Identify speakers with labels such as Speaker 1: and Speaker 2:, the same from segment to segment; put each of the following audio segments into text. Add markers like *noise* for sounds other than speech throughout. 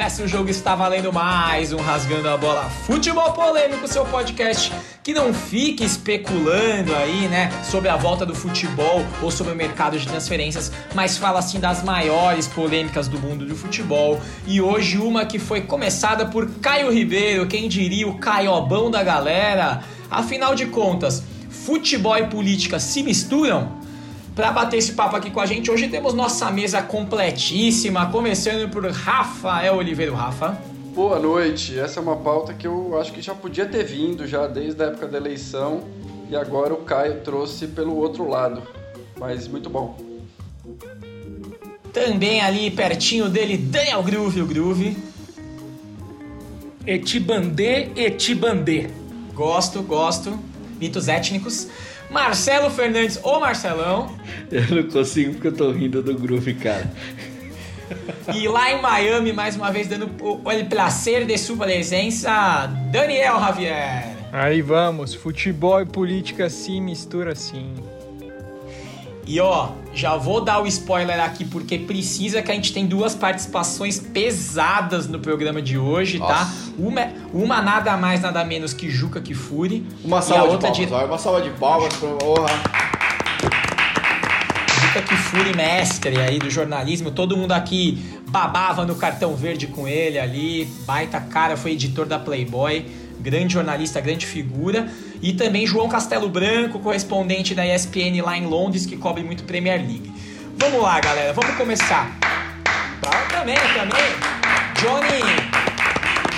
Speaker 1: começa o jogo está valendo mais um Rasgando a Bola Futebol Polêmico, seu podcast que não fique especulando aí, né, sobre a volta do futebol ou sobre o mercado de transferências, mas fala assim das maiores polêmicas do mundo do futebol. E hoje uma que foi começada por Caio Ribeiro, quem diria o caiobão da galera. Afinal de contas, futebol e política se misturam? Para bater esse papo aqui com a gente, hoje temos nossa mesa completíssima, começando por Rafael Oliveira. Rafa.
Speaker 2: Boa noite. Essa é uma pauta que eu acho que já podia ter vindo já desde a época da eleição e agora o Caio trouxe pelo outro lado. Mas muito bom.
Speaker 1: Também ali pertinho dele, Daniel Groove, o Groove.
Speaker 3: Etibandê, Etibandê.
Speaker 1: Gosto, gosto. Mitos étnicos. Marcelo Fernandes, ô Marcelão.
Speaker 4: Eu não consigo porque eu tô rindo do groove, cara.
Speaker 1: E lá em Miami, mais uma vez, dando o, o prazer de sua presença, Daniel Javier.
Speaker 5: Aí vamos, futebol e política se mistura sim.
Speaker 1: E ó, já vou dar o spoiler aqui porque precisa que a gente tem duas participações pesadas no programa de hoje, tá? Nossa. tá? Uma, uma nada mais, nada menos que Juca Kifuri.
Speaker 4: Uma salva de palmas, de... uma salva de palmas pra honra.
Speaker 1: Juca Kifuri, mestre aí do jornalismo. Todo mundo aqui babava no cartão verde com ele ali. Baita cara, foi editor da Playboy grande jornalista, grande figura, e também João Castelo Branco, correspondente da ESPN lá em Londres, que cobre muito Premier League. Vamos lá, galera, vamos começar. também, também. Johnny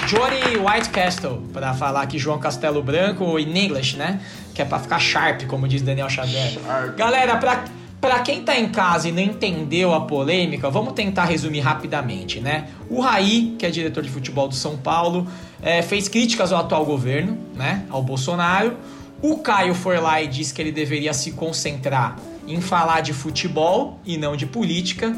Speaker 1: Johnny Whitecastle, para falar aqui João Castelo Branco em inglês, né? Que é para ficar sharp, como diz Daniel Xavier. Galera, para para quem tá em casa e não entendeu a polêmica, vamos tentar resumir rapidamente, né? O Raí, que é diretor de futebol do São Paulo, é, fez críticas ao atual governo, né? Ao Bolsonaro. O Caio foi lá e disse que ele deveria se concentrar em falar de futebol e não de política.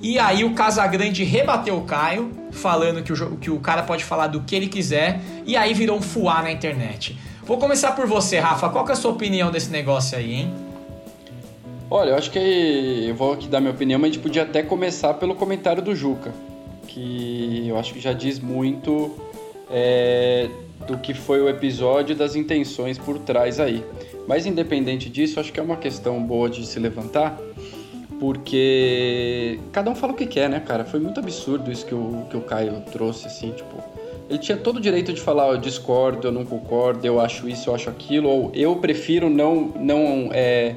Speaker 1: E aí o Casagrande rebateu o Caio, falando que o, que o cara pode falar do que ele quiser, e aí virou um fuá na internet. Vou começar por você, Rafa. Qual é a sua opinião desse negócio aí, hein?
Speaker 2: Olha, eu acho que eu vou aqui dar minha opinião, mas a gente podia até começar pelo comentário do Juca, que eu acho que já diz muito é, do que foi o episódio das intenções por trás aí. Mas independente disso, acho que é uma questão boa de se levantar, porque cada um fala o que quer, né, cara? Foi muito absurdo isso que o, que o Caio trouxe, assim, tipo. Ele tinha todo o direito de falar, eu discordo, eu não concordo, eu acho isso, eu acho aquilo, ou eu prefiro não, não é,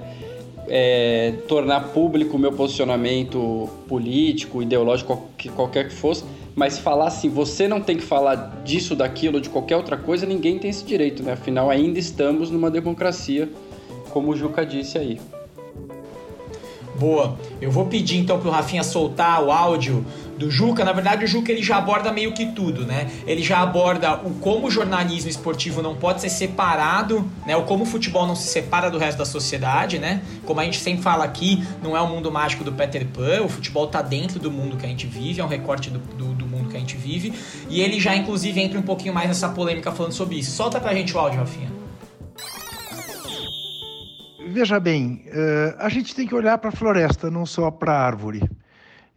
Speaker 2: é, tornar público o meu posicionamento político, ideológico, qualquer que fosse, mas falar assim, você não tem que falar disso, daquilo, de qualquer outra coisa, ninguém tem esse direito, né? Afinal, ainda estamos numa democracia, como o Juca disse aí.
Speaker 1: Boa. Eu vou pedir então pro Rafinha soltar o áudio do Juca, na verdade o Juca ele já aborda meio que tudo, né? Ele já aborda o como o jornalismo esportivo não pode ser separado, né? O como o futebol não se separa do resto da sociedade, né? Como a gente sempre fala aqui, não é o mundo mágico do Peter Pan, o futebol tá dentro do mundo que a gente vive, é um recorte do, do, do mundo que a gente vive. E ele já inclusive entra um pouquinho mais nessa polêmica falando sobre isso. Solta pra gente o áudio, Rafinha.
Speaker 6: Veja bem, uh, a gente tem que olhar para a floresta, não só para a árvore.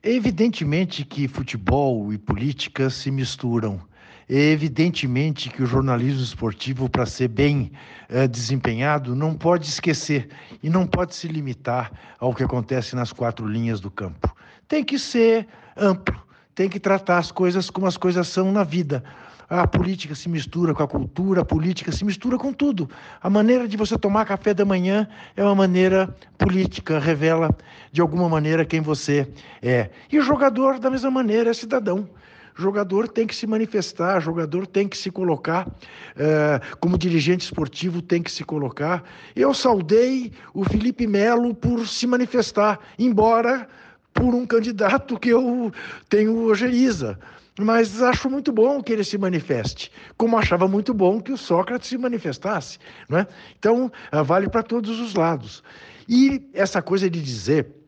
Speaker 6: Evidentemente que futebol e política se misturam. Evidentemente que o jornalismo esportivo, para ser bem é, desempenhado, não pode esquecer e não pode se limitar ao que acontece nas quatro linhas do campo. Tem que ser amplo, tem que tratar as coisas como as coisas são na vida. A política se mistura com a cultura, a política se mistura com tudo. A maneira de você tomar café da manhã é uma maneira política, revela de alguma maneira quem você é. E o jogador, da mesma maneira, é cidadão jogador tem que se manifestar, jogador tem que se colocar, é, como dirigente esportivo tem que se colocar. Eu saudei o Felipe Melo por se manifestar, embora por um candidato que eu tenho ojeriza mas acho muito bom que ele se manifeste, como achava muito bom que o Sócrates se manifestasse. Não é? Então, ah, vale para todos os lados. E essa coisa de dizer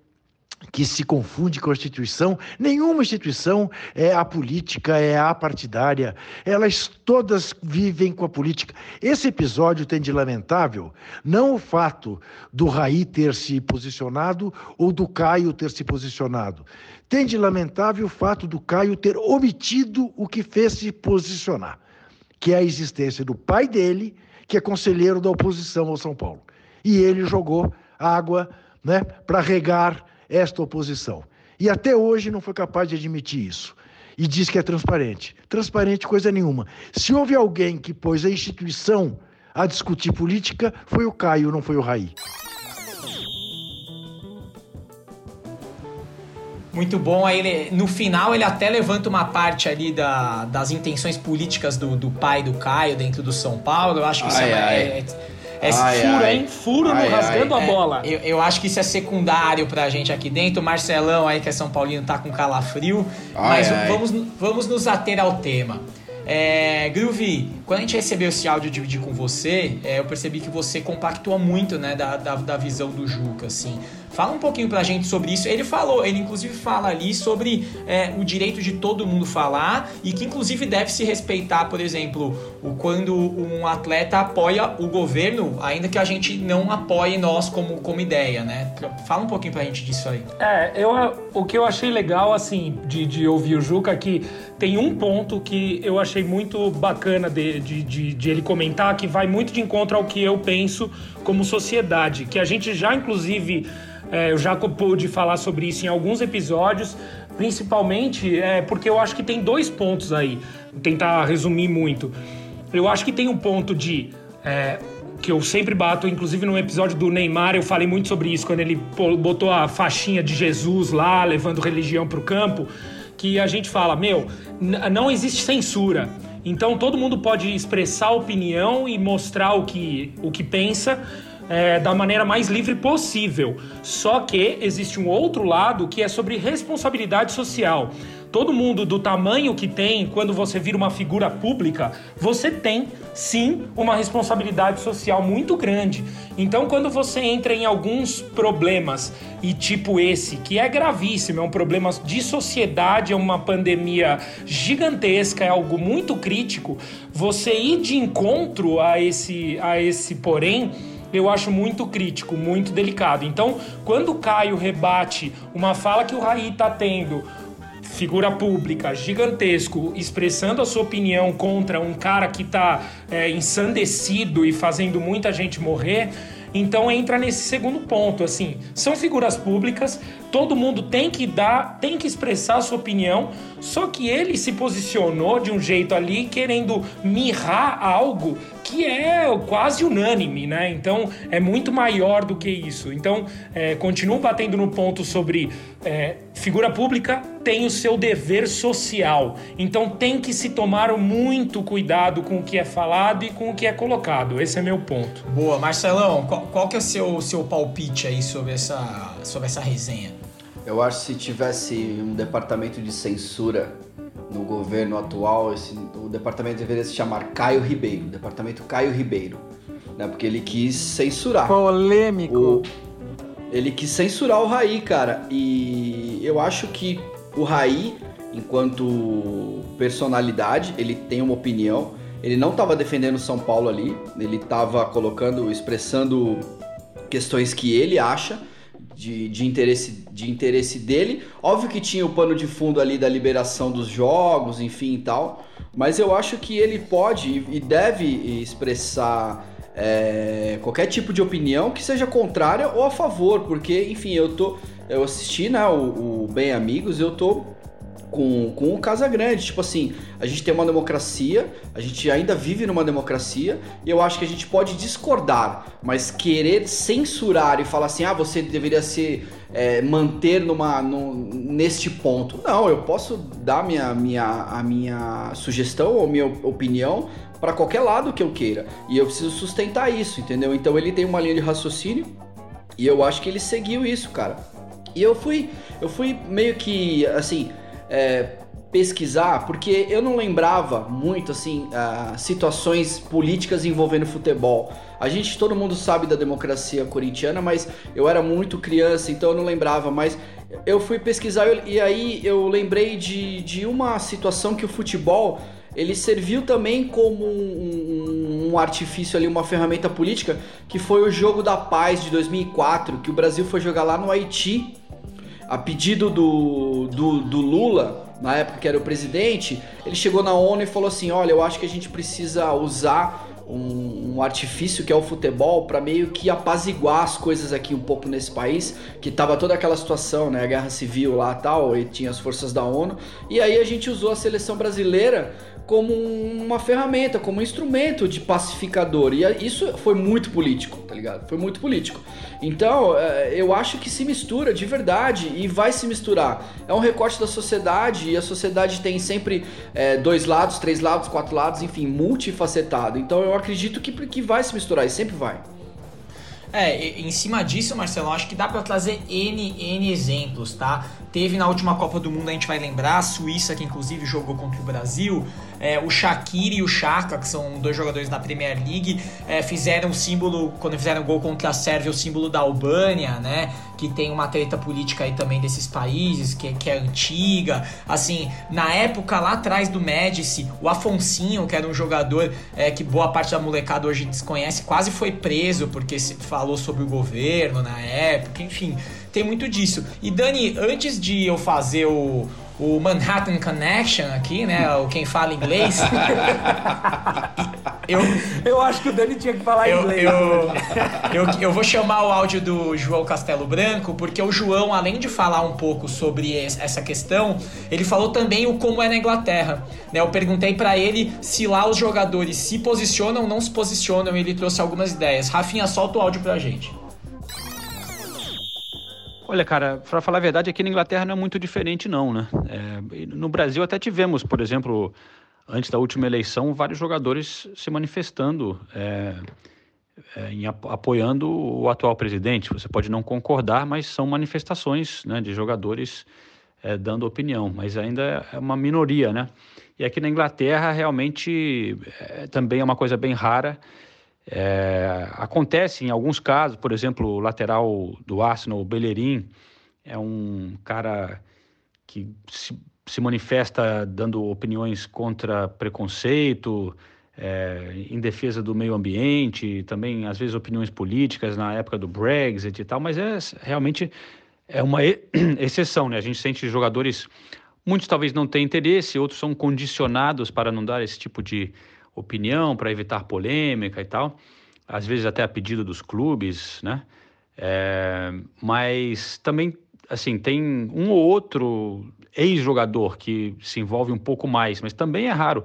Speaker 6: que se confunde com a instituição. Nenhuma instituição é a política, é a partidária. Elas todas vivem com a política. Esse episódio tem de lamentável não o fato do Raí ter se posicionado ou do Caio ter se posicionado. Tem de lamentável o fato do Caio ter omitido o que fez se posicionar, que é a existência do pai dele, que é conselheiro da oposição ao São Paulo. E ele jogou água né, para regar esta oposição. E até hoje não foi capaz de admitir isso. E diz que é transparente. Transparente coisa nenhuma. Se houve alguém que pôs a instituição a discutir política, foi o Caio, não foi o Raí.
Speaker 1: Muito bom. Aí ele, no final ele até levanta uma parte ali da, das intenções políticas do, do pai do Caio dentro do São Paulo. Eu acho que isso
Speaker 4: Ai,
Speaker 1: é,
Speaker 4: ai.
Speaker 1: é, é
Speaker 3: Furo,
Speaker 4: ai.
Speaker 3: hein? Furo
Speaker 4: Ai,
Speaker 3: no rasgando
Speaker 1: É,
Speaker 3: a bola.
Speaker 1: Eu, eu acho que isso é secundário pra gente aqui dentro. O Marcelão aí, que é São Paulino, tá com calafrio.
Speaker 4: Ai,
Speaker 1: mas
Speaker 4: ai.
Speaker 1: Vamos, vamos nos ater ao tema. É, Groovy, quando a gente recebeu esse áudio dividir com você, é, eu percebi que você compactua muito né, da, da, da visão do Juca, assim. Fala um pouquinho pra gente sobre isso. Ele falou, ele inclusive fala ali sobre é, o direito de todo mundo falar e que inclusive deve se respeitar, por exemplo, o, quando um atleta apoia o governo, ainda que a gente não apoie nós como, como ideia, né? Fala um pouquinho pra gente disso aí.
Speaker 3: É, eu, o que eu achei legal, assim, de, de ouvir o Juca, é que tem um ponto que eu achei muito bacana de, de, de, de ele comentar, que vai muito de encontro ao que eu penso como sociedade, que a gente já, inclusive, é, eu já pude falar sobre isso em alguns episódios, principalmente é, porque eu acho que tem dois pontos aí, vou tentar resumir muito. Eu acho que tem um ponto de é, que eu sempre bato, inclusive no episódio do Neymar, eu falei muito sobre isso, quando ele botou a faixinha de Jesus lá, levando religião pro campo, que a gente fala, meu, não existe censura. Então todo mundo pode expressar opinião e mostrar o que, o que pensa é, da maneira mais livre possível. Só que existe um outro lado que é sobre responsabilidade social. Todo mundo do tamanho que tem, quando você vira uma figura pública, você tem sim uma responsabilidade social muito grande. Então, quando você entra em alguns problemas, e tipo esse, que é gravíssimo, é um problema de sociedade, é uma pandemia gigantesca, é algo muito crítico, você ir de encontro a esse, a esse porém eu acho muito crítico, muito delicado. Então, quando o Caio rebate uma fala que o Raí tá tendo, figura pública, gigantesco, expressando a sua opinião contra um cara que tá é, ensandecido e fazendo muita gente morrer, então entra nesse segundo ponto, assim, são figuras públicas, todo mundo tem que dar, tem que expressar a sua opinião, só que ele se posicionou de um jeito ali querendo mirrar algo que é quase unânime, né? Então é muito maior do que isso. Então é, continuo batendo no ponto sobre é, figura pública tem o seu dever social. Então tem que se tomar muito cuidado com o que é falado e com o que é colocado. Esse é meu ponto.
Speaker 1: Boa, Marcelão, qual, qual que é o seu, seu palpite aí sobre essa, sobre essa resenha?
Speaker 4: Eu acho que se tivesse um departamento de censura no governo atual, esse, o departamento deveria se chamar Caio Ribeiro, departamento Caio Ribeiro, né? Porque ele quis censurar.
Speaker 5: Polêmico.
Speaker 4: O- ele quis censurar o Raí, cara. E eu acho que o Raí, enquanto personalidade, ele tem uma opinião. Ele não estava defendendo São Paulo ali, ele estava colocando, expressando questões que ele acha de, de, interesse, de interesse dele. Óbvio que tinha o pano de fundo ali da liberação dos jogos, enfim e tal. Mas eu acho que ele pode e deve expressar é, qualquer tipo de opinião que seja contrária ou a favor, porque, enfim, eu tô. Eu assisti né, o, o Bem Amigos, eu tô com, com o Casa Grande. Tipo assim, a gente tem uma democracia, a gente ainda vive numa democracia, e eu acho que a gente pode discordar, mas querer censurar e falar assim, ah, você deveria se é, manter numa, num- neste ponto. Não, eu posso dar minha, minha, a minha sugestão ou minha opinião para qualquer lado que eu queira. E eu preciso sustentar isso, entendeu? Então ele tem uma linha de raciocínio e eu acho que ele seguiu isso, cara. E eu fui, eu fui meio que, assim, é, pesquisar, porque eu não lembrava muito, assim, ah, situações políticas envolvendo futebol. A gente, todo mundo sabe da democracia corintiana, mas eu era muito criança, então eu não lembrava. Mas eu fui pesquisar e aí eu lembrei de, de uma situação que o futebol ele serviu também como um, um, artifício ali, uma ferramenta política, que foi o jogo da paz de 2004, que o Brasil foi jogar lá no Haiti, a pedido do, do, do Lula, na época que era o presidente, ele chegou na ONU e falou assim: olha, eu acho que a gente precisa usar um, um, artifício que é o futebol para meio que apaziguar as coisas aqui um pouco nesse país, que tava toda aquela situação, né, a guerra civil lá tal, e tinha as forças da ONU. E aí a gente usou a seleção brasileira como uma ferramenta, como um instrumento de pacificador. E isso foi muito político, tá ligado? Foi muito político. Então, é, eu acho que se mistura de verdade e vai se misturar. É um recorte da sociedade e a sociedade tem sempre é, dois lados, três lados, quatro lados, enfim, multifacetado. Então, eu acredito que, que vai se misturar e sempre vai.
Speaker 1: É, em cima disso, Marcelo, acho que dá para trazer N, N exemplos, tá? Teve na última Copa do Mundo, a gente vai lembrar, a Suíça, que inclusive jogou contra o Brasil, é, o Shaqiri e o Chaka, que são dois jogadores da Premier League, é, fizeram o símbolo, quando fizeram gol contra a Sérvia, o símbolo da Albânia, né? Que tem uma treta política aí também desses países, que, que é antiga. Assim, na época lá atrás do Médici, o Afonsinho, que era um jogador é, que boa parte da molecada hoje desconhece, quase foi preso porque se falou sobre o governo na época, enfim tem muito disso. E Dani, antes de eu fazer o, o Manhattan Connection aqui, né? O quem fala inglês. *laughs*
Speaker 3: eu, eu acho que o Dani tinha que falar
Speaker 1: eu,
Speaker 3: inglês.
Speaker 1: Eu, eu, eu vou chamar o áudio do João Castelo Branco, porque o João, além de falar um pouco sobre essa questão, ele falou também o como é na Inglaterra. Né? Eu perguntei para ele se lá os jogadores se posicionam ou não se posicionam, e ele trouxe algumas ideias. Rafinha, solta o áudio pra gente.
Speaker 7: Olha, cara, para falar a verdade, aqui na Inglaterra não é muito diferente, não, né? É, no Brasil até tivemos, por exemplo, antes da última eleição, vários jogadores se manifestando, é, é, em, apoiando o atual presidente. Você pode não concordar, mas são manifestações né, de jogadores é, dando opinião, mas ainda é uma minoria, né? E aqui na Inglaterra, realmente, é, também é uma coisa bem rara. É, acontece em alguns casos, por exemplo, o lateral do Arsenal, o Bellerin, é um cara que se, se manifesta dando opiniões contra preconceito, é, em defesa do meio ambiente, também às vezes opiniões políticas na época do Brexit e tal, mas é realmente é uma *clears throat* exceção, né? A gente sente jogadores, muitos talvez não tenham interesse, outros são condicionados para não dar esse tipo de opinião, para evitar polêmica e tal, às vezes até a pedido dos clubes, né? É, mas também, assim, tem um ou outro ex-jogador que se envolve um pouco mais, mas também é raro.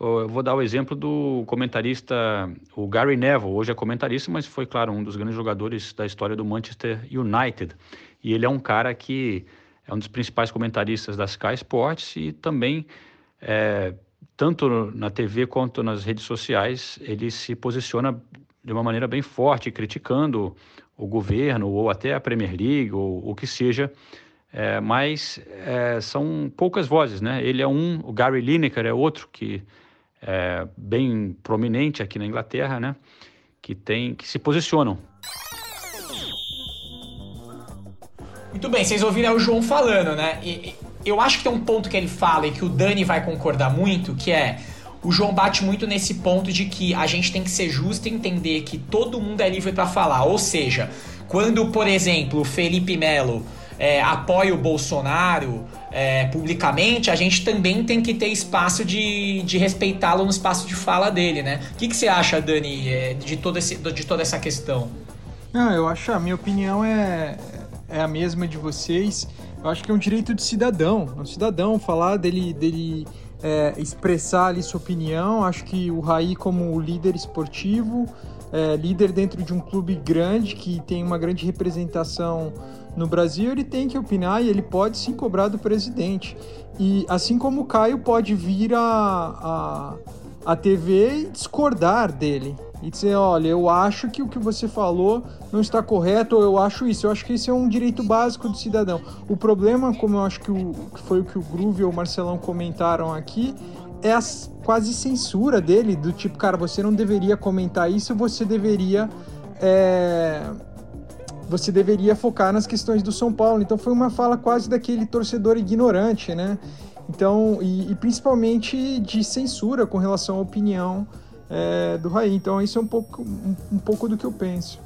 Speaker 7: Eu vou dar o exemplo do comentarista, o Gary Neville, hoje é comentarista, mas foi, claro, um dos grandes jogadores da história do Manchester United. E ele é um cara que é um dos principais comentaristas da Sky Sports e também é, tanto na TV quanto nas redes sociais, ele se posiciona de uma maneira bem forte, criticando o governo ou até a Premier League ou o que seja, é, mas é, são poucas vozes, né? Ele é um, o Gary Lineker é outro que é bem prominente aqui na Inglaterra, né? Que tem, que se posicionam.
Speaker 1: Muito bem, vocês ouviram o João falando, né? E, eu acho que tem um ponto que ele fala e que o Dani vai concordar muito, que é o João bate muito nesse ponto de que a gente tem que ser justo e entender que todo mundo é livre para falar. Ou seja, quando, por exemplo, o Felipe Melo é, apoia o Bolsonaro é, publicamente, a gente também tem que ter espaço de, de respeitá-lo no espaço de fala dele, né? O que, que você acha, Dani, é, de, todo esse, de toda essa questão?
Speaker 5: Não, eu acho, a minha opinião é, é a mesma de vocês. Eu acho que é um direito de cidadão, um cidadão falar dele, dele é, expressar ali sua opinião. Acho que o Raí, como líder esportivo, é, líder dentro de um clube grande que tem uma grande representação no Brasil, ele tem que opinar e ele pode sim cobrar do presidente. E assim como o Caio pode vir a, a, a TV e discordar dele e dizer, olha, eu acho que o que você falou não está correto, ou eu acho isso. Eu acho que isso é um direito básico do cidadão. O problema, como eu acho que, o, que foi o que o Groove e o Marcelão comentaram aqui, é a quase censura dele, do tipo, cara, você não deveria comentar isso, você deveria é, você deveria focar nas questões do São Paulo. Então foi uma fala quase daquele torcedor ignorante, né? Então, e, e principalmente de censura com relação à opinião é, do Raí. Então isso é um pouco, um, um, pouco do que eu penso.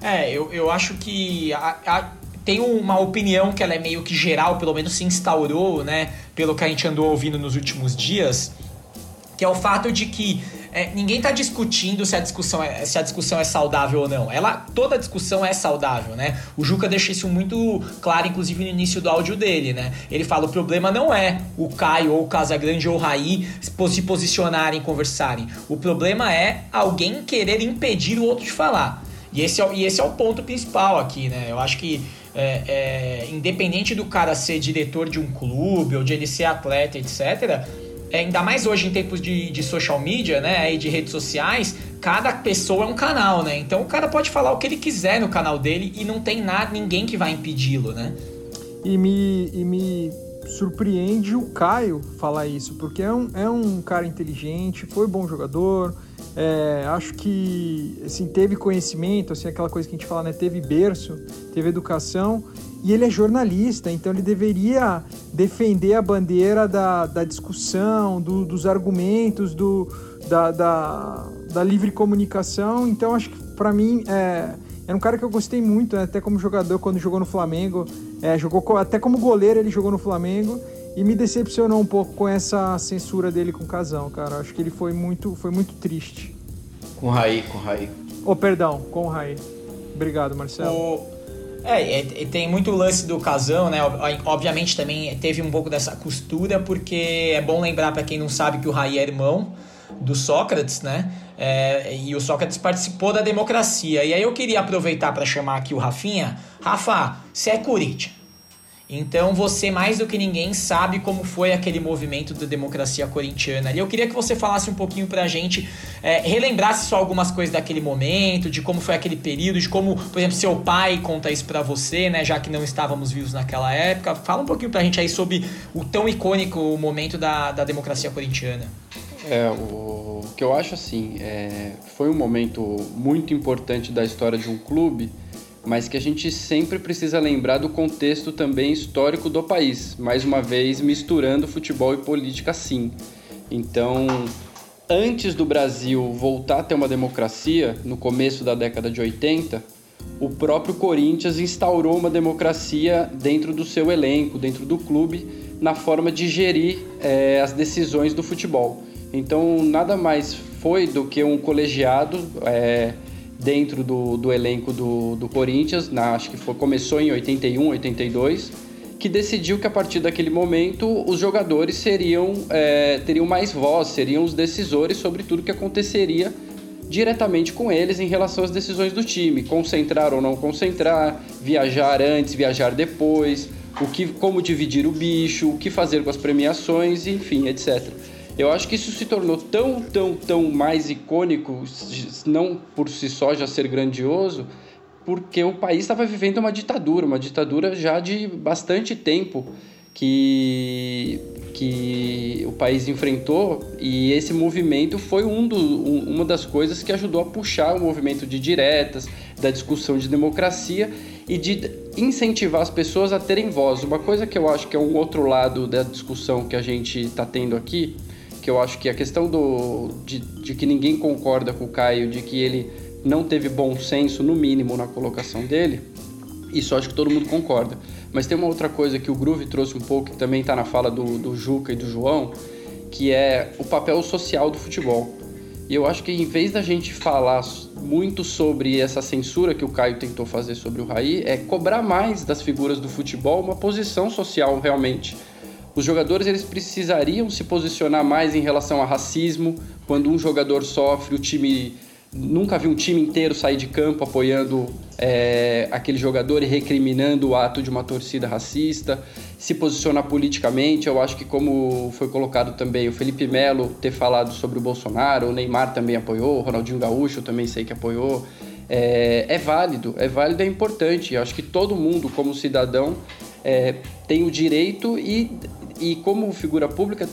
Speaker 1: É, eu, eu acho que a, a, tem uma opinião que ela é meio que geral, pelo menos se instaurou, né? Pelo que a gente andou ouvindo nos últimos dias, que é o fato de que é, ninguém está discutindo se a discussão é, se a discussão é saudável ou não. Ela toda discussão é saudável, né? O Juca deixa isso muito claro, inclusive no início do áudio dele, né? Ele fala o problema não é o Caio ou o Casagrande ou o Raí se posicionarem, conversarem. O problema é alguém querer impedir o outro de falar. E esse é, e esse é o ponto principal aqui, né? Eu acho que é, é, independente do cara ser diretor de um clube ou de ele ser atleta, etc é, ainda mais hoje em tempos de, de social media, né, e de redes sociais, cada pessoa é um canal, né? Então o cara pode falar o que ele quiser no canal dele e não tem nada, ninguém que vai impedi-lo, né?
Speaker 5: E me, e me surpreende o Caio falar isso, porque é um, é um cara inteligente, foi bom jogador, é, acho que assim, teve conhecimento, assim, aquela coisa que a gente fala, né? Teve berço, teve educação e ele é jornalista, então ele deveria defender a bandeira da, da discussão, do, dos argumentos, do, da, da, da, livre comunicação. Então acho que para mim é, é um cara que eu gostei muito, né? até como jogador quando jogou no Flamengo, é, jogou até como goleiro ele jogou no Flamengo e me decepcionou um pouco com essa censura dele com o Casão, cara. Acho que ele foi muito, foi muito triste.
Speaker 4: Com o Raí, com o Raí.
Speaker 5: Oh, perdão, com o Raí. Obrigado, Marcelo.
Speaker 1: O... É, tem muito lance do casão, né? Obviamente também teve um pouco dessa costura, porque é bom lembrar para quem não sabe que o Raí é irmão do Sócrates, né? É, e o Sócrates participou da democracia. E aí eu queria aproveitar para chamar aqui o Rafinha. Rafa, você é Corinthians. Então você, mais do que ninguém, sabe como foi aquele movimento da democracia corintiana. E eu queria que você falasse um pouquinho pra gente, é, relembrasse só algumas coisas daquele momento, de como foi aquele período, de como, por exemplo, seu pai conta isso pra você, né? Já que não estávamos vivos naquela época. Fala um pouquinho pra gente aí sobre o tão icônico momento da, da democracia corintiana.
Speaker 2: É, o que eu acho assim, é, foi um momento muito importante da história de um clube mas que a gente sempre precisa lembrar do contexto também histórico do país, mais uma vez misturando futebol e política sim. Então, antes do Brasil voltar a ter uma democracia, no começo da década de 80, o próprio Corinthians instaurou uma democracia dentro do seu elenco, dentro do clube, na forma de gerir é, as decisões do futebol. Então, nada mais foi do que um colegiado é, dentro do, do elenco do, do Corinthians, na, acho que foi, começou em 81, 82, que decidiu que a partir daquele momento os jogadores seriam é, teriam mais voz, seriam os decisores sobre tudo que aconteceria diretamente com eles em relação às decisões do time, concentrar ou não concentrar, viajar antes, viajar depois, o que, como dividir o bicho, o que fazer com as premiações, enfim, etc. Eu acho que isso se tornou tão, tão, tão mais icônico, não por si só já ser grandioso, porque o país estava vivendo uma ditadura, uma ditadura já de bastante tempo que, que o país enfrentou e esse movimento foi um do, um, uma das coisas que ajudou a puxar o movimento de diretas, da discussão de democracia e de incentivar as pessoas a terem voz. Uma coisa que eu acho que é um outro lado da discussão que a gente está tendo aqui que eu acho que a questão do, de, de que ninguém concorda com o Caio, de que ele não teve bom senso, no mínimo, na colocação dele, isso acho que todo mundo concorda. Mas tem uma outra coisa que o Groove trouxe um pouco, que também está na fala do, do Juca e do João, que é o papel social do futebol. E eu acho que em vez da gente falar muito sobre essa censura que o Caio tentou fazer sobre o Raí, é cobrar mais das figuras do futebol uma posição social realmente. Os jogadores eles precisariam se posicionar mais em relação a racismo. Quando um jogador sofre, o time nunca vi um time inteiro sair de campo apoiando é, aquele jogador e recriminando o ato de uma torcida racista, se posicionar politicamente. Eu acho que, como foi colocado também, o Felipe Melo ter falado sobre o Bolsonaro, o Neymar também apoiou, o Ronaldinho Gaúcho também sei que apoiou. É, é válido, é válido, é importante. Eu acho que todo mundo, como cidadão, é, tem o direito e e como figura pública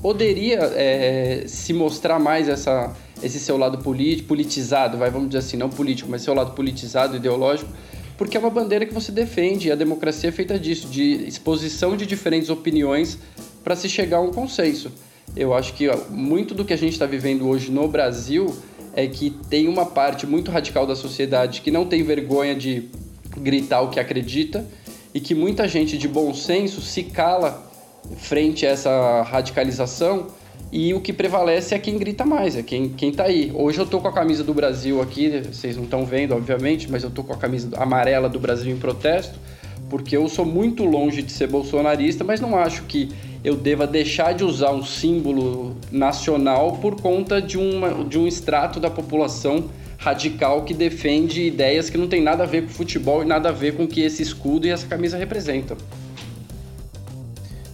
Speaker 2: poderia é, se mostrar mais essa, esse seu lado politizado, vai, vamos dizer assim, não político, mas seu lado politizado, ideológico, porque é uma bandeira que você defende e a democracia é feita disso, de exposição de diferentes opiniões para se chegar a um consenso. Eu acho que ó, muito do que a gente está vivendo hoje no Brasil é que tem uma parte muito radical da sociedade que não tem vergonha de gritar o que acredita e que muita gente de bom senso se cala frente a essa radicalização e o que prevalece é quem grita mais, é quem, quem tá aí. Hoje eu tô com a camisa do Brasil aqui, vocês não estão vendo, obviamente, mas eu tô com a camisa amarela do Brasil em protesto, porque eu sou muito longe de ser bolsonarista, mas não acho que eu deva deixar de usar um símbolo nacional por conta de, uma, de um extrato da população radical que defende ideias que não tem nada a ver com futebol e nada a ver com o que esse escudo e essa camisa representam.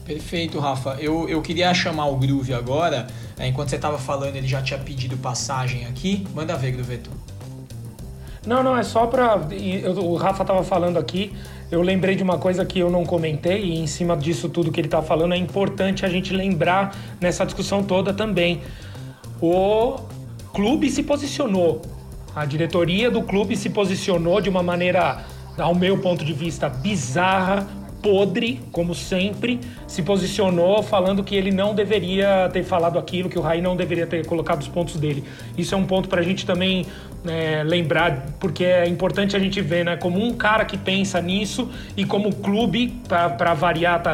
Speaker 1: Perfeito, Rafa. Eu, eu queria chamar o Groove agora. É, enquanto você estava falando, ele já tinha pedido passagem aqui. Manda ver, Grooveto.
Speaker 3: Não, não, é só para. O Rafa estava falando aqui. Eu lembrei de uma coisa que eu não comentei, e em cima disso tudo que ele está falando, é importante a gente lembrar nessa discussão toda também. O clube se posicionou, a diretoria do clube se posicionou de uma maneira, ao meu ponto de vista, bizarra, podre, como sempre, se posicionou falando que ele não deveria ter falado aquilo, que o Raí não deveria ter colocado os pontos dele. Isso é um ponto para a gente também é, lembrar, porque é importante a gente ver, né, como um cara que pensa nisso e como o clube, para variar, tá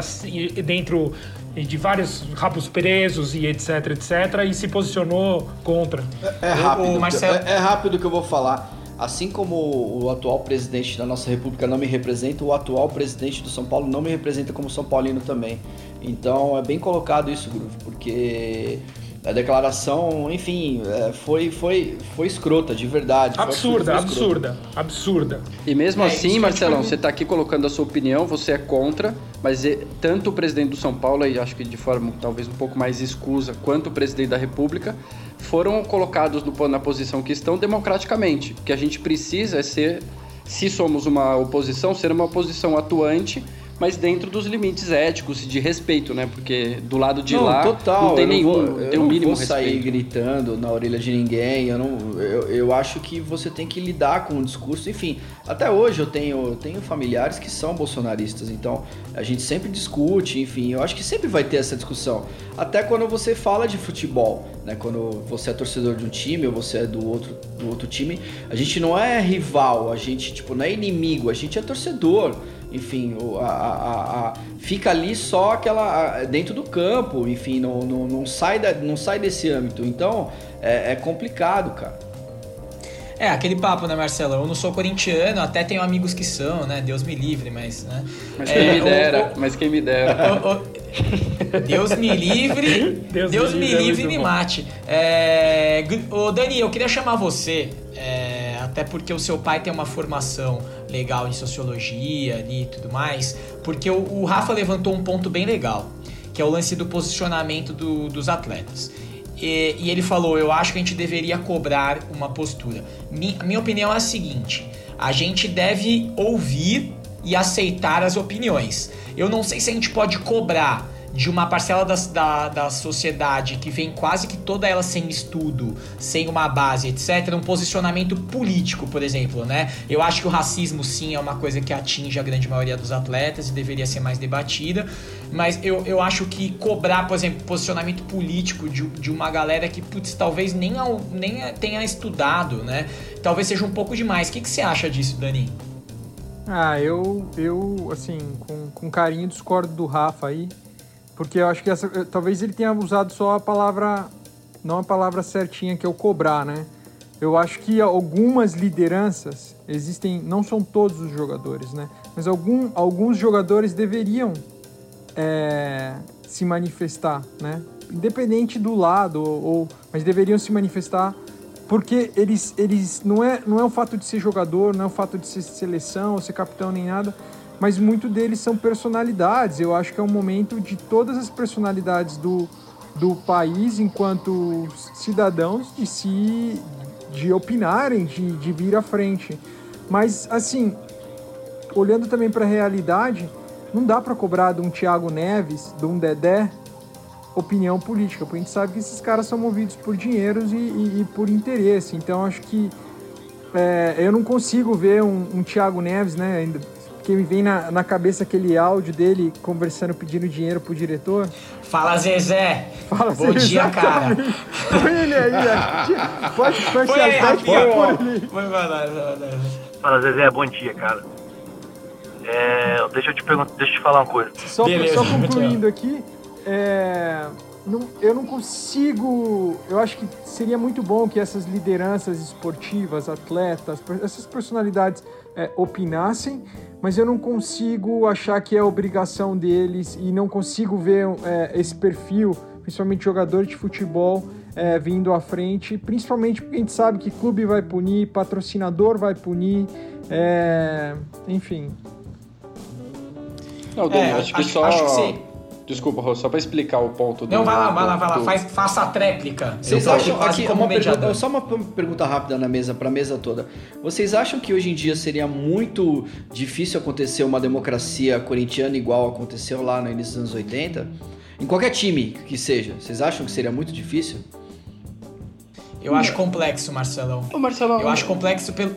Speaker 3: dentro de vários rabos presos e etc, etc, e se posicionou contra.
Speaker 4: É, é rápido, Marcelo... é, é rápido que eu vou falar. Assim como o atual presidente da nossa república não me representa, o atual presidente do São Paulo não me representa como São Paulino também. Então é bem colocado isso, Groove, porque a declaração, enfim, é, foi, foi, foi escrota, de verdade.
Speaker 3: Absurda, absurda, absurda.
Speaker 2: E mesmo é, assim, Marcelão, você está aqui colocando a sua opinião, você é contra, mas tanto o presidente do São Paulo, e acho que de forma talvez um pouco mais escusa, quanto o presidente da República, foram colocados no, na posição que estão democraticamente. O que a gente precisa é ser, se somos uma oposição, ser uma oposição atuante mas dentro dos limites éticos e de respeito, né? Porque do lado de
Speaker 4: não,
Speaker 2: lá
Speaker 4: total,
Speaker 2: não tem nenhum,
Speaker 4: vou,
Speaker 2: tem um mínimo
Speaker 4: não vou sair
Speaker 2: respeito.
Speaker 4: gritando na orelha de ninguém. Eu, não, eu, eu acho que você tem que lidar com o discurso. Enfim, até hoje eu tenho, eu tenho familiares que são bolsonaristas, então a gente sempre discute. Enfim, eu acho que sempre vai ter essa discussão. Até quando você fala de futebol, né? Quando você é torcedor de um time ou você é do outro, do outro time, a gente não é rival, a gente tipo não é inimigo, a gente é torcedor enfim, a, a, a, fica ali só aquela dentro do campo, enfim, não, não, não, sai, da, não sai desse âmbito. Então é, é complicado, cara.
Speaker 1: É, aquele papo, né, Marcelo? Eu não sou corintiano, até tenho amigos que são, né? Deus me livre, mas. Né?
Speaker 2: Mas quem é, me dera, o, mas quem me dera. *laughs*
Speaker 1: O, o, Deus me livre, Deus, Deus me livre, e me mate. É, ô, Dani, eu queria chamar você, é, até porque o seu pai tem uma formação legal em sociologia e tudo mais, porque o, o, Rafa levantou um ponto bem legal, que é o lance do posicionamento do, dos atletas. E, e, ele falou: Eu acho que a gente deveria cobrar uma postura. Mi, minha opinião é a seguinte: a gente deve ouvir e aceitar as opiniões. Eu não sei se a gente pode cobrar de uma parcela da, da, da, sociedade que vem quase que toda ela sem estudo, sem uma base, etc., um posicionamento político, por exemplo, né? Eu acho que o racismo, sim, é uma coisa que atinge a grande maioria dos atletas e deveria ser mais debatida, mas eu, eu acho que cobrar, por exemplo, posicionamento político de, de uma galera que, putz, talvez nem, nem tenha estudado, né? Talvez seja um pouco demais. O que, que você acha disso, Dani?
Speaker 5: Ah, eu, eu assim, com, com carinho discordo do Rafa aí. Porque eu acho que essa, eh, talvez ele tenha usado só a palavra, não a palavra certinha que é o cobrar, né? Eu acho que algumas lideranças existem, não são todos os jogadores, né? Mas algum, alguns jogadores deveriam é, se manifestar, né? Independente do lado, ou, mas deveriam se manifestar porque eles, eles não é não é o fato de ser jogador, não é o fato de ser seleção, ou ser capitão nem nada, mas muito deles são personalidades. Eu acho que é um momento de todas as personalidades do, do país, enquanto cidadãos, de se de opinarem, de, de vir à frente. Mas, assim, olhando também para a realidade, não dá para cobrar de um Thiago Neves, de um Dedé, opinião política, porque a gente sabe que esses caras são movidos por dinheiros e, e, e por interesse. Então acho que é, eu não consigo ver um, um Thiago Neves, né? Porque me vem na, na cabeça aquele áudio dele conversando, pedindo dinheiro pro diretor.
Speaker 1: Fala, Zezé.
Speaker 5: Fala,
Speaker 1: Bom
Speaker 5: Zezé,
Speaker 1: dia, cara.
Speaker 5: Põe ele aí. Pode, pode
Speaker 1: Põe aí, Rafinha.
Speaker 8: Põe Fala, Zezé. Bom dia, cara. É, deixa eu te perguntar, deixa eu te falar uma coisa.
Speaker 5: Só, só concluindo aqui, é, não, eu não consigo. Eu acho que seria muito bom que essas lideranças esportivas, atletas, essas personalidades é, opinassem, mas eu não consigo achar que é obrigação deles e não consigo ver é, esse perfil, principalmente jogador de futebol, é, vindo à frente, principalmente porque a gente sabe que clube vai punir, patrocinador vai punir, é, enfim.
Speaker 2: Não, Dani, é, acho que acho, só. Acho que Desculpa, Rô, só para explicar o ponto
Speaker 1: do. Não, vai lá, vai lá, vai lá. Faz, faça a tréplica.
Speaker 4: Vocês acham aqui uma pergunta, só uma pergunta rápida na mesa, para a mesa toda. Vocês acham que hoje em dia seria muito difícil acontecer uma democracia corintiana igual aconteceu lá no início dos anos 80? Em qualquer time que seja, vocês acham que seria muito difícil?
Speaker 1: Eu acho complexo, Marcelão.
Speaker 2: Ô, Marcelão.
Speaker 1: Eu acho complexo pelo.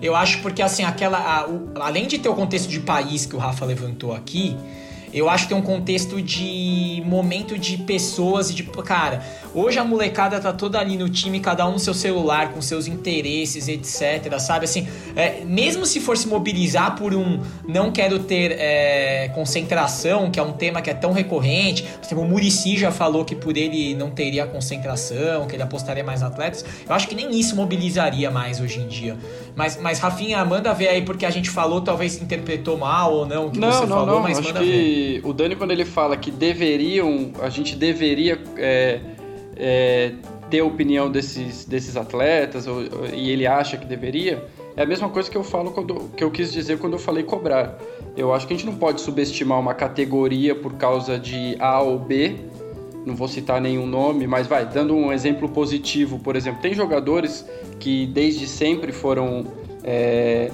Speaker 1: Eu acho porque, assim, aquela. A, o, além de ter o contexto de país que o Rafa levantou aqui, eu acho que tem um contexto de momento de pessoas e de. Cara, hoje a molecada tá toda ali no time, cada um no seu celular, com seus interesses, etc. Sabe? Assim, é, mesmo se for se mobilizar por um não quero ter é, concentração, que é um tema que é tão recorrente. Por exemplo, o Murici já falou que por ele não teria concentração, que ele apostaria mais atletas. Eu acho que nem isso mobilizaria mais hoje em dia. Mas, mas Rafinha, manda ver aí, porque a gente falou, talvez interpretou mal ou não o que
Speaker 2: não,
Speaker 1: você
Speaker 2: não,
Speaker 1: falou,
Speaker 2: não.
Speaker 1: mas
Speaker 2: acho
Speaker 1: manda
Speaker 2: que
Speaker 1: ver.
Speaker 2: O Dani, quando ele fala que deveriam, a gente deveria é, é, ter opinião desses, desses atletas, ou, e ele acha que deveria, é a mesma coisa que eu falo quando, que eu quis dizer quando eu falei cobrar. Eu acho que a gente não pode subestimar uma categoria por causa de A ou B. Não vou citar nenhum nome, mas vai, dando um exemplo positivo, por exemplo, tem jogadores que desde sempre foram é,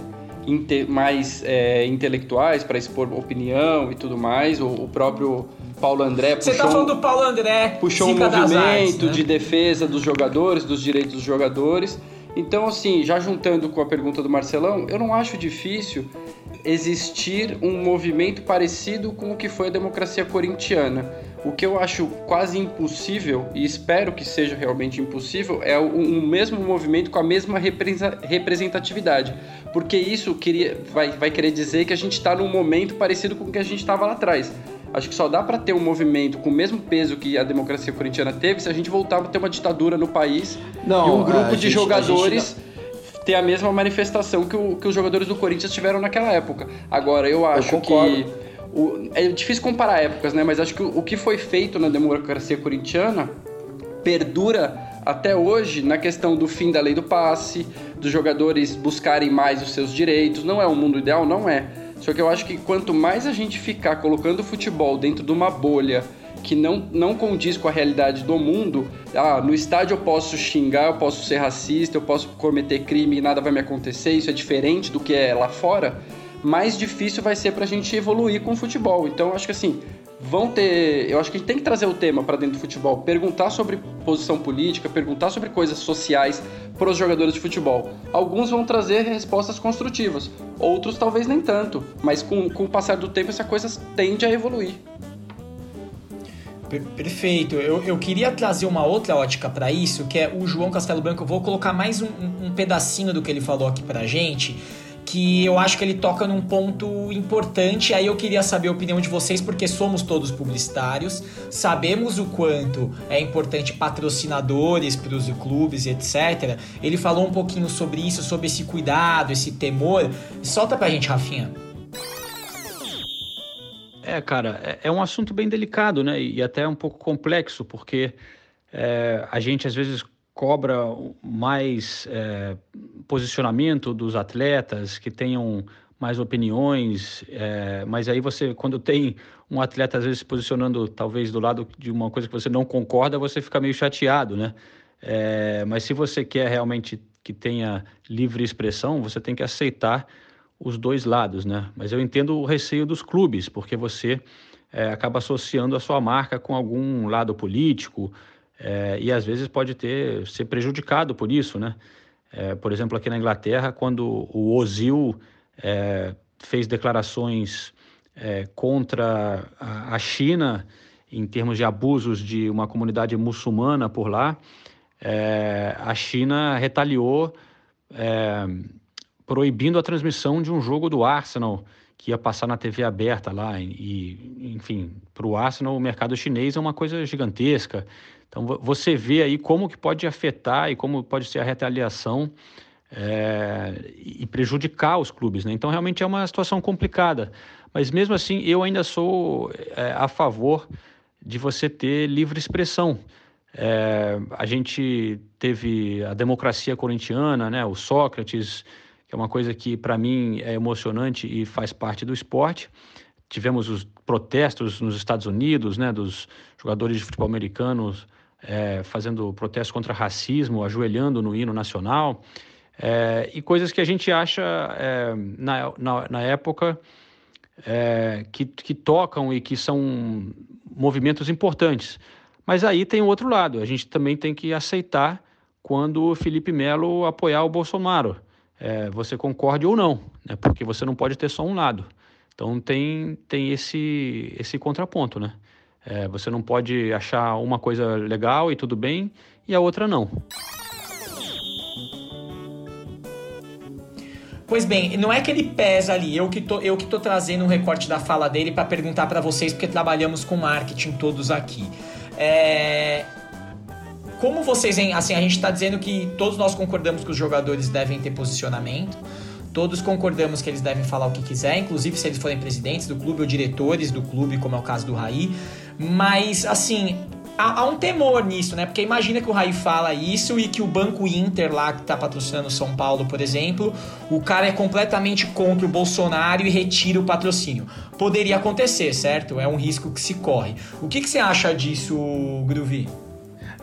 Speaker 2: inte, mais é, intelectuais para expor opinião e tudo mais. O, o próprio Paulo André
Speaker 1: Você tá falando do Paulo André,
Speaker 2: puxou um movimento artes, né? de defesa dos jogadores, dos direitos dos jogadores. Então, assim, já juntando com a pergunta do Marcelão, eu não acho difícil existir um movimento parecido com o que foi a democracia corintiana. O que eu acho quase impossível, e espero que seja realmente impossível, é o, um mesmo movimento com a mesma representatividade. Porque isso queria, vai, vai querer dizer que a gente está num momento parecido com o que a gente estava lá atrás. Acho que só dá para ter um movimento com o mesmo peso que a democracia corintiana teve se a gente voltar a ter uma ditadura no país Não, e um grupo de gente, jogadores a ter a mesma manifestação que, o, que os jogadores do Corinthians tiveram naquela época. Agora, eu acho eu que o, é difícil comparar épocas, né? Mas acho que o, o que foi feito na democracia corintiana perdura até hoje na questão do fim da lei do passe, dos jogadores buscarem mais os seus direitos. Não é um mundo ideal, não é. Só que eu acho que quanto mais a gente ficar colocando o futebol dentro de uma bolha que não, não condiz com a realidade do mundo, ah, no estádio eu posso xingar, eu posso ser racista, eu posso cometer crime e nada vai me acontecer, isso é diferente do que é lá fora mais difícil vai ser para a gente evoluir com o futebol. Então, acho que assim, vão ter. Eu acho que a gente tem que trazer o tema para dentro do futebol, perguntar sobre posição política, perguntar sobre coisas sociais para os jogadores de futebol. Alguns vão trazer respostas construtivas, outros talvez nem tanto, mas com, com o passar do tempo essa coisa tende a evoluir.
Speaker 1: Perfeito. Eu, eu queria trazer uma outra ótica para isso, que é o João Castelo Branco. Eu vou colocar mais um, um pedacinho do que ele falou aqui pra gente que eu acho que ele toca num ponto importante. Aí eu queria saber a opinião de vocês, porque somos todos publicitários, sabemos o quanto é importante patrocinadores para os clubes, etc. Ele falou um pouquinho sobre isso, sobre esse cuidado, esse temor. Solta pra gente, Rafinha.
Speaker 7: É, cara, é, é um assunto bem delicado, né? E até um pouco complexo, porque é, a gente às vezes cobra mais é, posicionamento dos atletas, que tenham mais opiniões, é, mas aí você, quando tem um atleta às vezes se posicionando talvez do lado de uma coisa que você não concorda, você fica meio chateado, né? É, mas se você quer realmente que tenha livre expressão, você tem que aceitar os dois lados, né? Mas eu entendo o receio dos clubes, porque você é, acaba associando a sua marca com algum lado político é, e às vezes pode ter ser prejudicado por isso, né? É, por exemplo, aqui na Inglaterra, quando o Ozil é, fez declarações é, contra a, a, China em termos de abusos de uma comunidade muçulmana por lá, é, a China retaliou é, proibindo a transmissão de um jogo do Arsenal que ia passar na TV aberta lá e, enfim, para o Arsenal o mercado chinês é uma coisa gigantesca. Então você vê aí como que pode afetar e como pode ser a retaliação é, e prejudicar os clubes. Né? Então realmente é uma situação complicada. Mas mesmo assim eu ainda sou é, a favor de você ter livre expressão. É, a gente teve a democracia corintiana, né? o Sócrates, é uma coisa que para mim é emocionante e faz parte do esporte. Tivemos os protestos nos Estados Unidos, né, dos jogadores de futebol americanos é, fazendo protestos contra racismo, ajoelhando no hino nacional, é, e coisas que a gente acha é, na, na, na, época é, que, que tocam e que são movimentos importantes. Mas aí tem o outro lado, a gente também tem que aceitar quando o Felipe Melo apoiar o Bolsonaro. É, você concorde ou não, né? porque você não pode ter só um lado. Então tem, tem esse, esse contraponto, né? É, você não pode achar uma coisa legal e tudo bem e a outra não.
Speaker 1: Pois bem, não é que ele pesa ali, eu que tô, eu que tô trazendo um recorte da fala dele para perguntar para vocês, porque trabalhamos com marketing todos aqui. É... Como vocês, assim, a gente está dizendo que todos nós concordamos que os jogadores devem ter posicionamento, Todos concordamos que eles devem falar o que quiser, inclusive se eles forem presidentes do clube ou diretores do clube, como é o caso do Raí. Mas, assim, há, um temor nisso, né? Porque imagina que o Raí fala isso e que o Banco Inter lá, que tá patrocinando São Paulo, por exemplo, o cara é completamente contra o Bolsonaro e retira o patrocínio. Poderia acontecer, certo? É um risco que se corre. O que, que você acha disso, Groovy?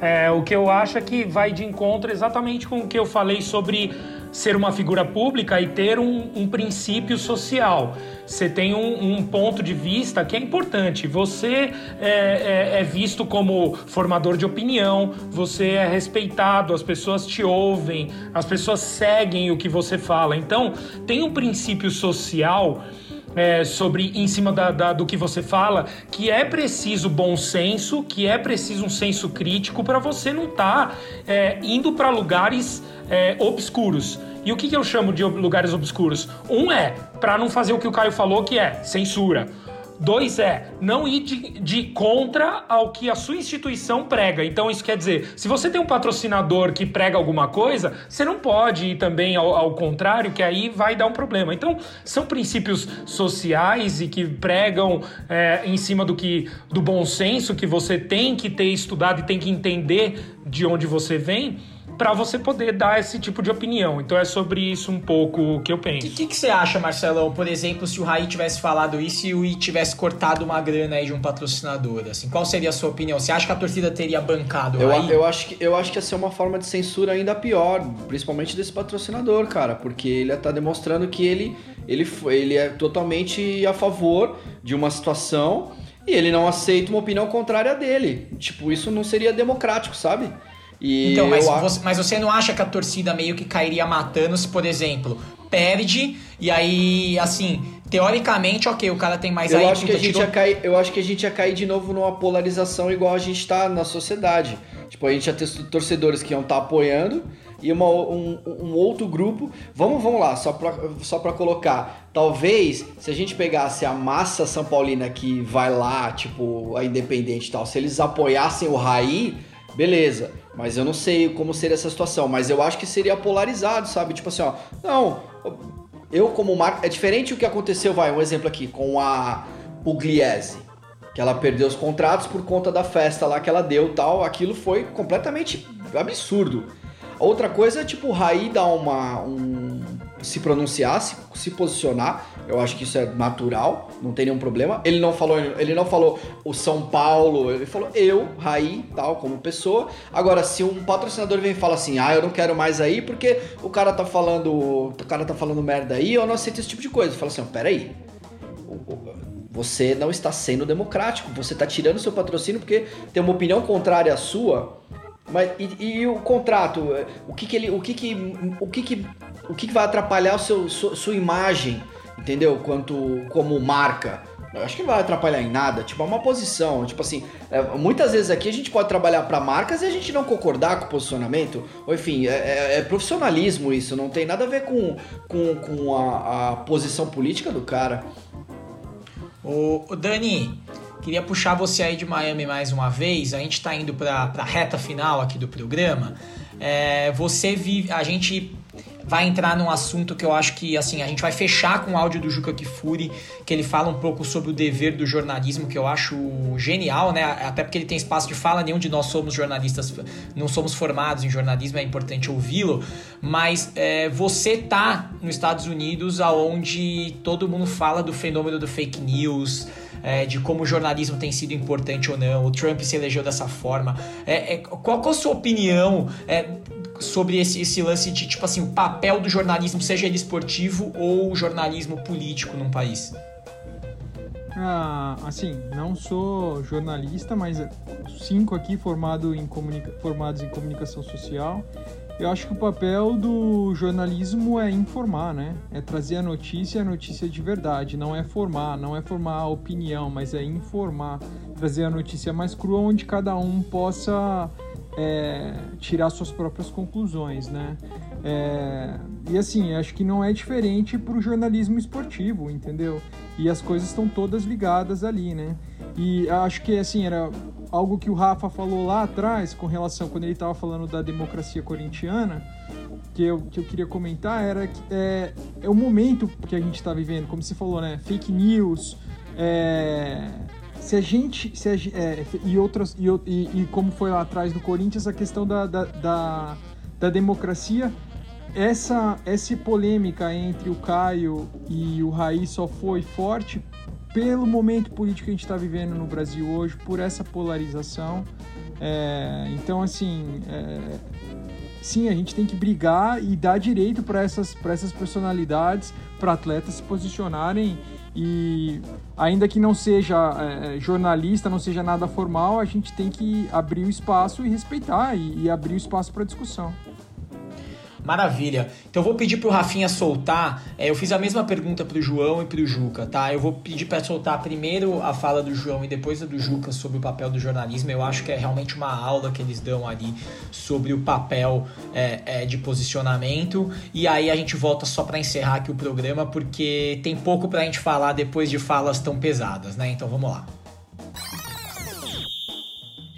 Speaker 3: É, o que eu acho é que vai de encontro exatamente com o que eu falei sobre ser uma figura pública e ter um, um princípio social. Você tem um, um, ponto de vista que é importante. Você é, é, é, visto como formador de opinião, você é respeitado, as pessoas te ouvem, as pessoas seguem o que você fala. Então, tem um princípio social. É, sobre em cima da, da, do que você fala, que é preciso bom senso, que é preciso um senso crítico para você não estar tá, é, indo para lugares é, obscuros. E o que, que eu chamo de lugares obscuros? Um é para não fazer o que o Caio falou, que é censura. Dois é não ir de, de, contra ao que a sua instituição prega. Então, isso quer dizer, se você tem um patrocinador que prega alguma coisa, você não pode ir também ao, ao contrário, que aí vai dar um problema. Então, são princípios sociais e que pregam é, em cima do que do bom senso que você tem que ter estudado e tem que entender de onde você vem para você poder dar esse tipo de opinião. Então é sobre isso um pouco que eu penso.
Speaker 1: O que, que, você acha, Marcelão, por exemplo, se o Raí tivesse falado isso e o I tivesse cortado uma grana aí de um patrocinador? Assim, qual seria a sua opinião? Você acha que a torcida teria bancado o
Speaker 4: eu,
Speaker 1: Raí?
Speaker 4: Eu acho, que, eu acho que ia ser uma forma de censura ainda pior, principalmente desse patrocinador, cara, porque ele está demonstrando que ele, ele, ele é totalmente a favor de uma situação e ele não aceita uma opinião contrária dele. Tipo, isso não seria democrático, sabe?
Speaker 1: E então, mas, eu... você, mas você não acha que a torcida meio que cairia matando se, por exemplo, perde e aí, assim, teoricamente, ok, o cara tem mais
Speaker 4: eu
Speaker 1: aí.
Speaker 4: Acho que a gente tirou... ia cair, eu acho que a gente ia cair de novo numa polarização igual a gente tá na sociedade. Tipo, a gente ia ter torcedores que iam estar tá apoiando e uma, um, um, outro grupo. Vamos, vamos lá, só pra, só pra colocar. Talvez, se a gente pegasse a massa São Paulina que vai lá, tipo, a Independente e tal, se eles apoiassem o Raí, beleza. Mas eu não sei como seria essa situação. Mas eu acho que seria polarizado, sabe? Tipo assim, ó. Não, eu como marca. É diferente o que aconteceu, vai, um exemplo aqui, com a Pugliese. Que ela perdeu os contratos por conta da festa lá que ela deu tal. Aquilo foi completamente absurdo. Outra coisa é tipo o Raí dar uma. Um, se pronunciar, se, se posicionar. Eu acho que isso é natural, não tem nenhum problema. Ele não falou, ele não falou o São Paulo, ele falou eu, Raí, tal, como pessoa. Agora, se um patrocinador vem e fala assim: "Ah, eu não quero mais aí porque o cara tá falando, o cara tá falando merda aí, eu não aceito esse tipo de coisa". Fala assim: "Pera aí. você não está sendo democrático. Você está tirando seu patrocínio porque tem uma opinião contrária à sua. Mas e, e o contrato? O que, que ele, o que que, o que que, o que, que vai atrapalhar o seu, sua, sua imagem, entendeu? Quanto como marca? Eu acho que não vai atrapalhar em nada. Tipo, é uma posição. Tipo assim, é, muitas vezes aqui a gente pode trabalhar para marcas e a gente não concordar com o posicionamento. Ou enfim, é, é, é, profissionalismo isso. Não tem nada a ver com, com, com a, a posição política do cara.
Speaker 1: Ô, Dani, queria puxar você aí de Miami mais uma vez. A gente está indo para a reta final aqui do programa. É, você vive. A gente vai entrar num assunto que eu acho que assim a gente vai fechar com o áudio do Juca Kifuri, que ele fala um pouco sobre o dever do jornalismo, que eu acho genial, né? Até porque ele tem espaço de fala, nenhum de nós somos jornalistas, não somos formados em jornalismo, é importante ouvi-lo. Mas é, você tá nos Estados Unidos, aonde todo mundo fala do fenômeno do fake news. É, de como o jornalismo tem sido importante ou não, o Trump se elegeu dessa forma. É, é qual, qual a sua opinião é, sobre esse, esse lance de, tipo assim, o papel do jornalismo, seja ele esportivo ou jornalismo político num país?
Speaker 5: Ah, assim, não sou jornalista, mas cinco aqui formado em comunica formados em comunicação social. Eu acho que o papel do jornalismo é informar, né? É trazer a notícia, a notícia de verdade. Não é formar, não é formar a opinião, mas é informar. Trazer a notícia mais crua, onde cada um possa é, tirar suas próprias conclusões, né? É, e assim, acho que não é diferente para o jornalismo esportivo, entendeu? E as coisas estão todas ligadas ali, né? E acho que assim era algo que o Rafa falou lá atrás com relação quando ele estava falando da democracia corintiana, que eu, que eu queria comentar era que é, é o momento que a gente está vivendo, como você falou, né? Fake news, é, se a gente. Se a, é, e outras. E, e, e, como foi lá atrás do Corinthians, a questão da, da, da, da democracia. Essa, essa polêmica entre o Caio e o Raí só foi forte pelo momento político que a gente está vivendo no Brasil hoje, por essa polarização. É, então, assim, é, sim, a gente tem que brigar e dar direito para essas, essas personalidades, para atletas se posicionarem e ainda que não seja é, jornalista, não seja nada formal, a gente tem que abrir o espaço e respeitar e, e abrir o espaço para discussão.
Speaker 1: Maravilha. Então eu vou pedir pro Rafinha soltar. É, eu fiz a mesma pergunta pro João e pro Juca, tá? Eu vou pedir para soltar primeiro a fala do João e depois a do Juca sobre o papel do jornalismo. Eu acho que é realmente uma aula que eles dão ali sobre o papel é, é, de posicionamento. E aí a gente volta só para encerrar aqui o programa, porque tem pouco pra gente falar depois de falas tão pesadas, né? Então vamos lá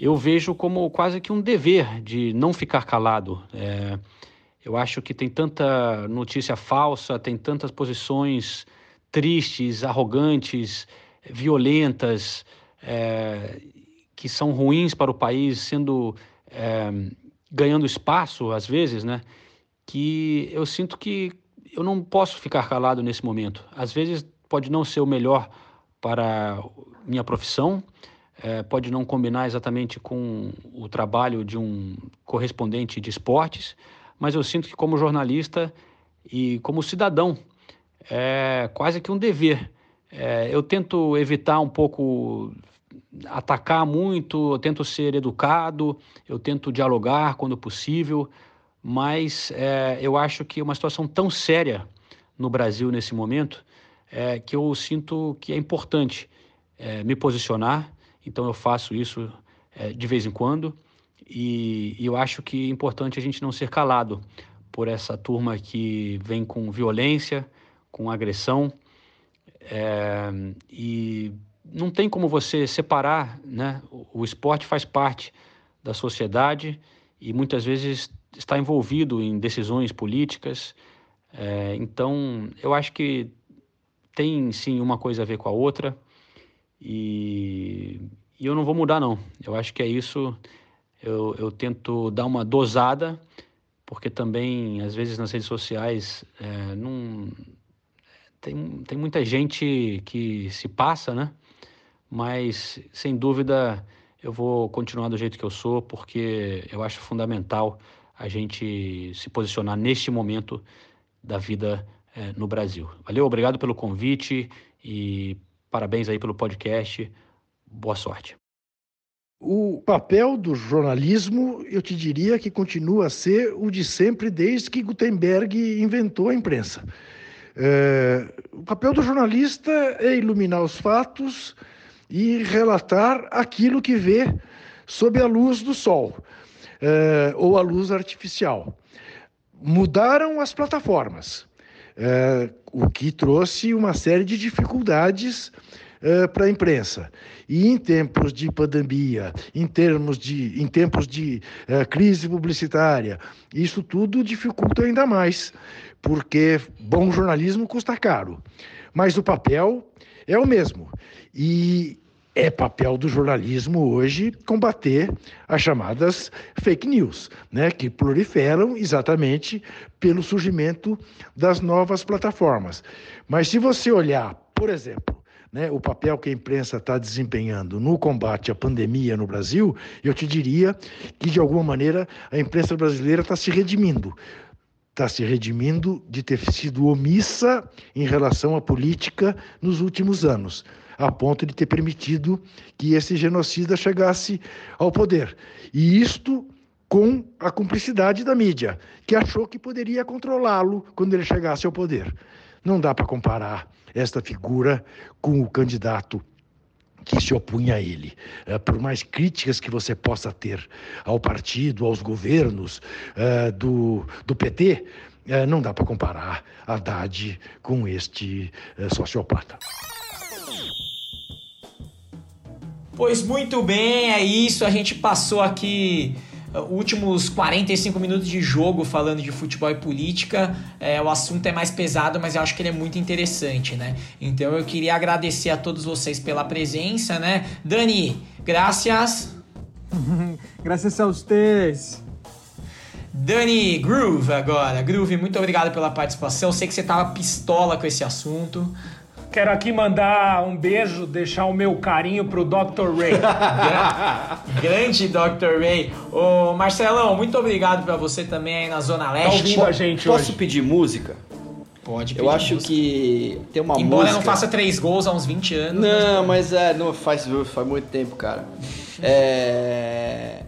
Speaker 7: eu vejo como quase que um dever de não ficar calado. É, eu acho que tem tanta notícia falsa, tem tantas posições tristes, arrogantes, violentas, é, que são ruins para o país, sendo é, ganhando espaço às vezes, né? Que eu sinto que eu não posso ficar calado nesse momento. Às vezes pode não ser o melhor para minha profissão, é, pode não combinar exatamente com o trabalho de um correspondente de esportes, mas eu sinto que como jornalista e como cidadão é quase que um dever. É, eu tento evitar um pouco atacar muito, eu tento ser educado, eu tento dialogar quando possível, mas é, eu acho que é uma situação tão séria no Brasil nesse momento é, que eu sinto que é importante é, me posicionar, então eu faço isso é, de vez em quando. E, eu acho que é importante a gente não ser calado por essa turma que vem com violência, com agressão. É, e não tem como você separar, né? O, o esporte faz parte da sociedade e muitas vezes está envolvido em decisões políticas. É, então, eu acho que tem sim uma coisa a ver com a outra e, e eu não vou mudar não. Eu acho que é isso eu, eu tento dar uma dosada, porque também, às vezes, nas redes sociais, é, não, tem, tem muita gente que se passa, né? Mas, sem dúvida, eu vou continuar do jeito que eu sou, porque eu acho fundamental a gente se posicionar neste momento da vida é, no Brasil. Valeu, obrigado pelo convite e Parabéns aí pelo podcast. Boa sorte.
Speaker 6: O papel do jornalismo, eu te diria que continua a ser o de sempre, desde que Gutenberg inventou a imprensa. É, o papel do jornalista é iluminar os fatos e relatar aquilo que vê sob a luz do sol é, ou a luz artificial. Mudaram as plataformas, é, o que trouxe uma série de dificuldades é, para a imprensa. E em tempos de pandemia, em, termos de, em tempos de é, crise publicitária, isso tudo dificulta ainda mais, porque bom jornalismo custa caro. Mas o papel é o mesmo. E é papel do jornalismo hoje combater as chamadas fake news, né, que proliferam exatamente pelo surgimento das novas plataformas. Mas se você olhar, por exemplo, né, o papel que a imprensa está desempenhando no combate à pandemia no Brasil, eu te diria que, de alguma maneira, a imprensa brasileira está se redimindo. Está se redimindo de ter sido omissa em relação à política nos últimos anos, a ponto de ter permitido que esse genocida chegasse ao poder. E isto com a cumplicidade da mídia, que achou que poderia controlá-lo quando ele chegasse ao poder. Não dá para comparar esta figura com o candidato que se opunha a ele. Uh, por mais críticas que você possa ter ao partido, aos governos uh, do, do PT, eh, não dá para comparar Haddad com este sociopata.
Speaker 1: Pois muito bem, é isso. A gente passou aqui últimos 45 minutos de jogo falando de futebol e política. É, o assunto é mais pesado, mas eu acho que ele é muito interessante, né? Então eu queria agradecer a todos vocês pela presença, né? Dani, graças. *laughs*
Speaker 5: graças a vocês.
Speaker 1: Dani Groove agora. Groove, muito obrigado pela participação. Eu sei que você tava pistola com esse assunto.
Speaker 3: Quero aqui mandar um beijo, deixar o meu carinho pro Dr. Ray. *laughs*
Speaker 1: Grande Dr. Ray. Ô, Marcelão, muito obrigado pra você também aí na Zona Leste. Tá
Speaker 3: ouvindo a gente
Speaker 4: Posso
Speaker 3: hoje.
Speaker 4: pedir música?
Speaker 1: Pode
Speaker 4: Eu acho música. que tem uma
Speaker 1: Embora
Speaker 4: música...
Speaker 1: não faça três gols há uns 20 anos.
Speaker 4: Não, mas, é, não faz, faz muito tempo, cara. *laughs* é...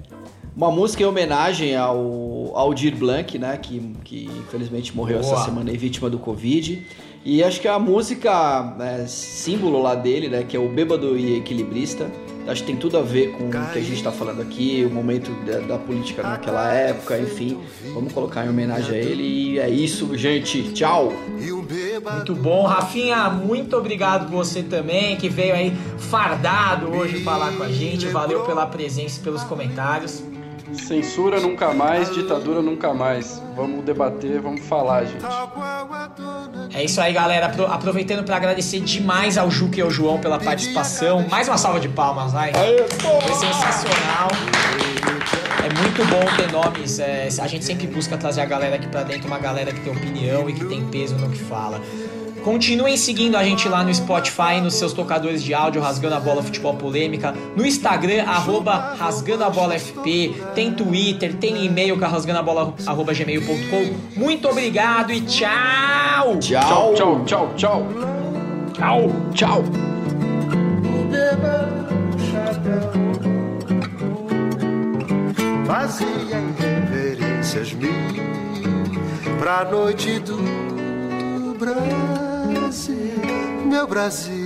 Speaker 4: Uma música em homenagem ao Aldir Blanc, né? Que, que infelizmente morreu Boa. essa semana aí, vítima do Covid. E acho que a música é, símbolo lá dele, né, que é o Bêbado e Equilibrista, acho que tem tudo a ver com o que a gente está falando aqui, o momento da, da, política naquela época, enfim. Vamos colocar em homenagem a ele e é isso, gente. Tchau!
Speaker 1: Muito bom, Rafinha, muito obrigado você também, que veio aí fardado hoje falar com a gente. Valeu pela presença e pelos comentários.
Speaker 2: Censura nunca mais, ditadura nunca mais. Vamos debater, vamos falar, gente.
Speaker 1: É isso aí, galera. Aproveitando para agradecer demais ao Juca e ao João pela participação. Mais uma salva de palmas, vai. Foi sensacional. É muito bom ter nomes. É, a gente sempre busca trazer a galera aqui para dentro, uma galera que tem opinião e que tem peso no que fala. Continuem seguindo a gente lá no Spotify, nos seus tocadores de áudio, Rasgando a Bola Futebol Polêmica, no Instagram, arroba Rasgando a Bola FP, tem Twitter, tem e-mail que é rasgandoabola.gmail.com. Muito obrigado e tchau!
Speaker 2: Tchau, tchau, tchau, tchau.
Speaker 1: Tchau, tchau.
Speaker 9: Fazia reverências mil pra noite do Brasil. Meu Brasil.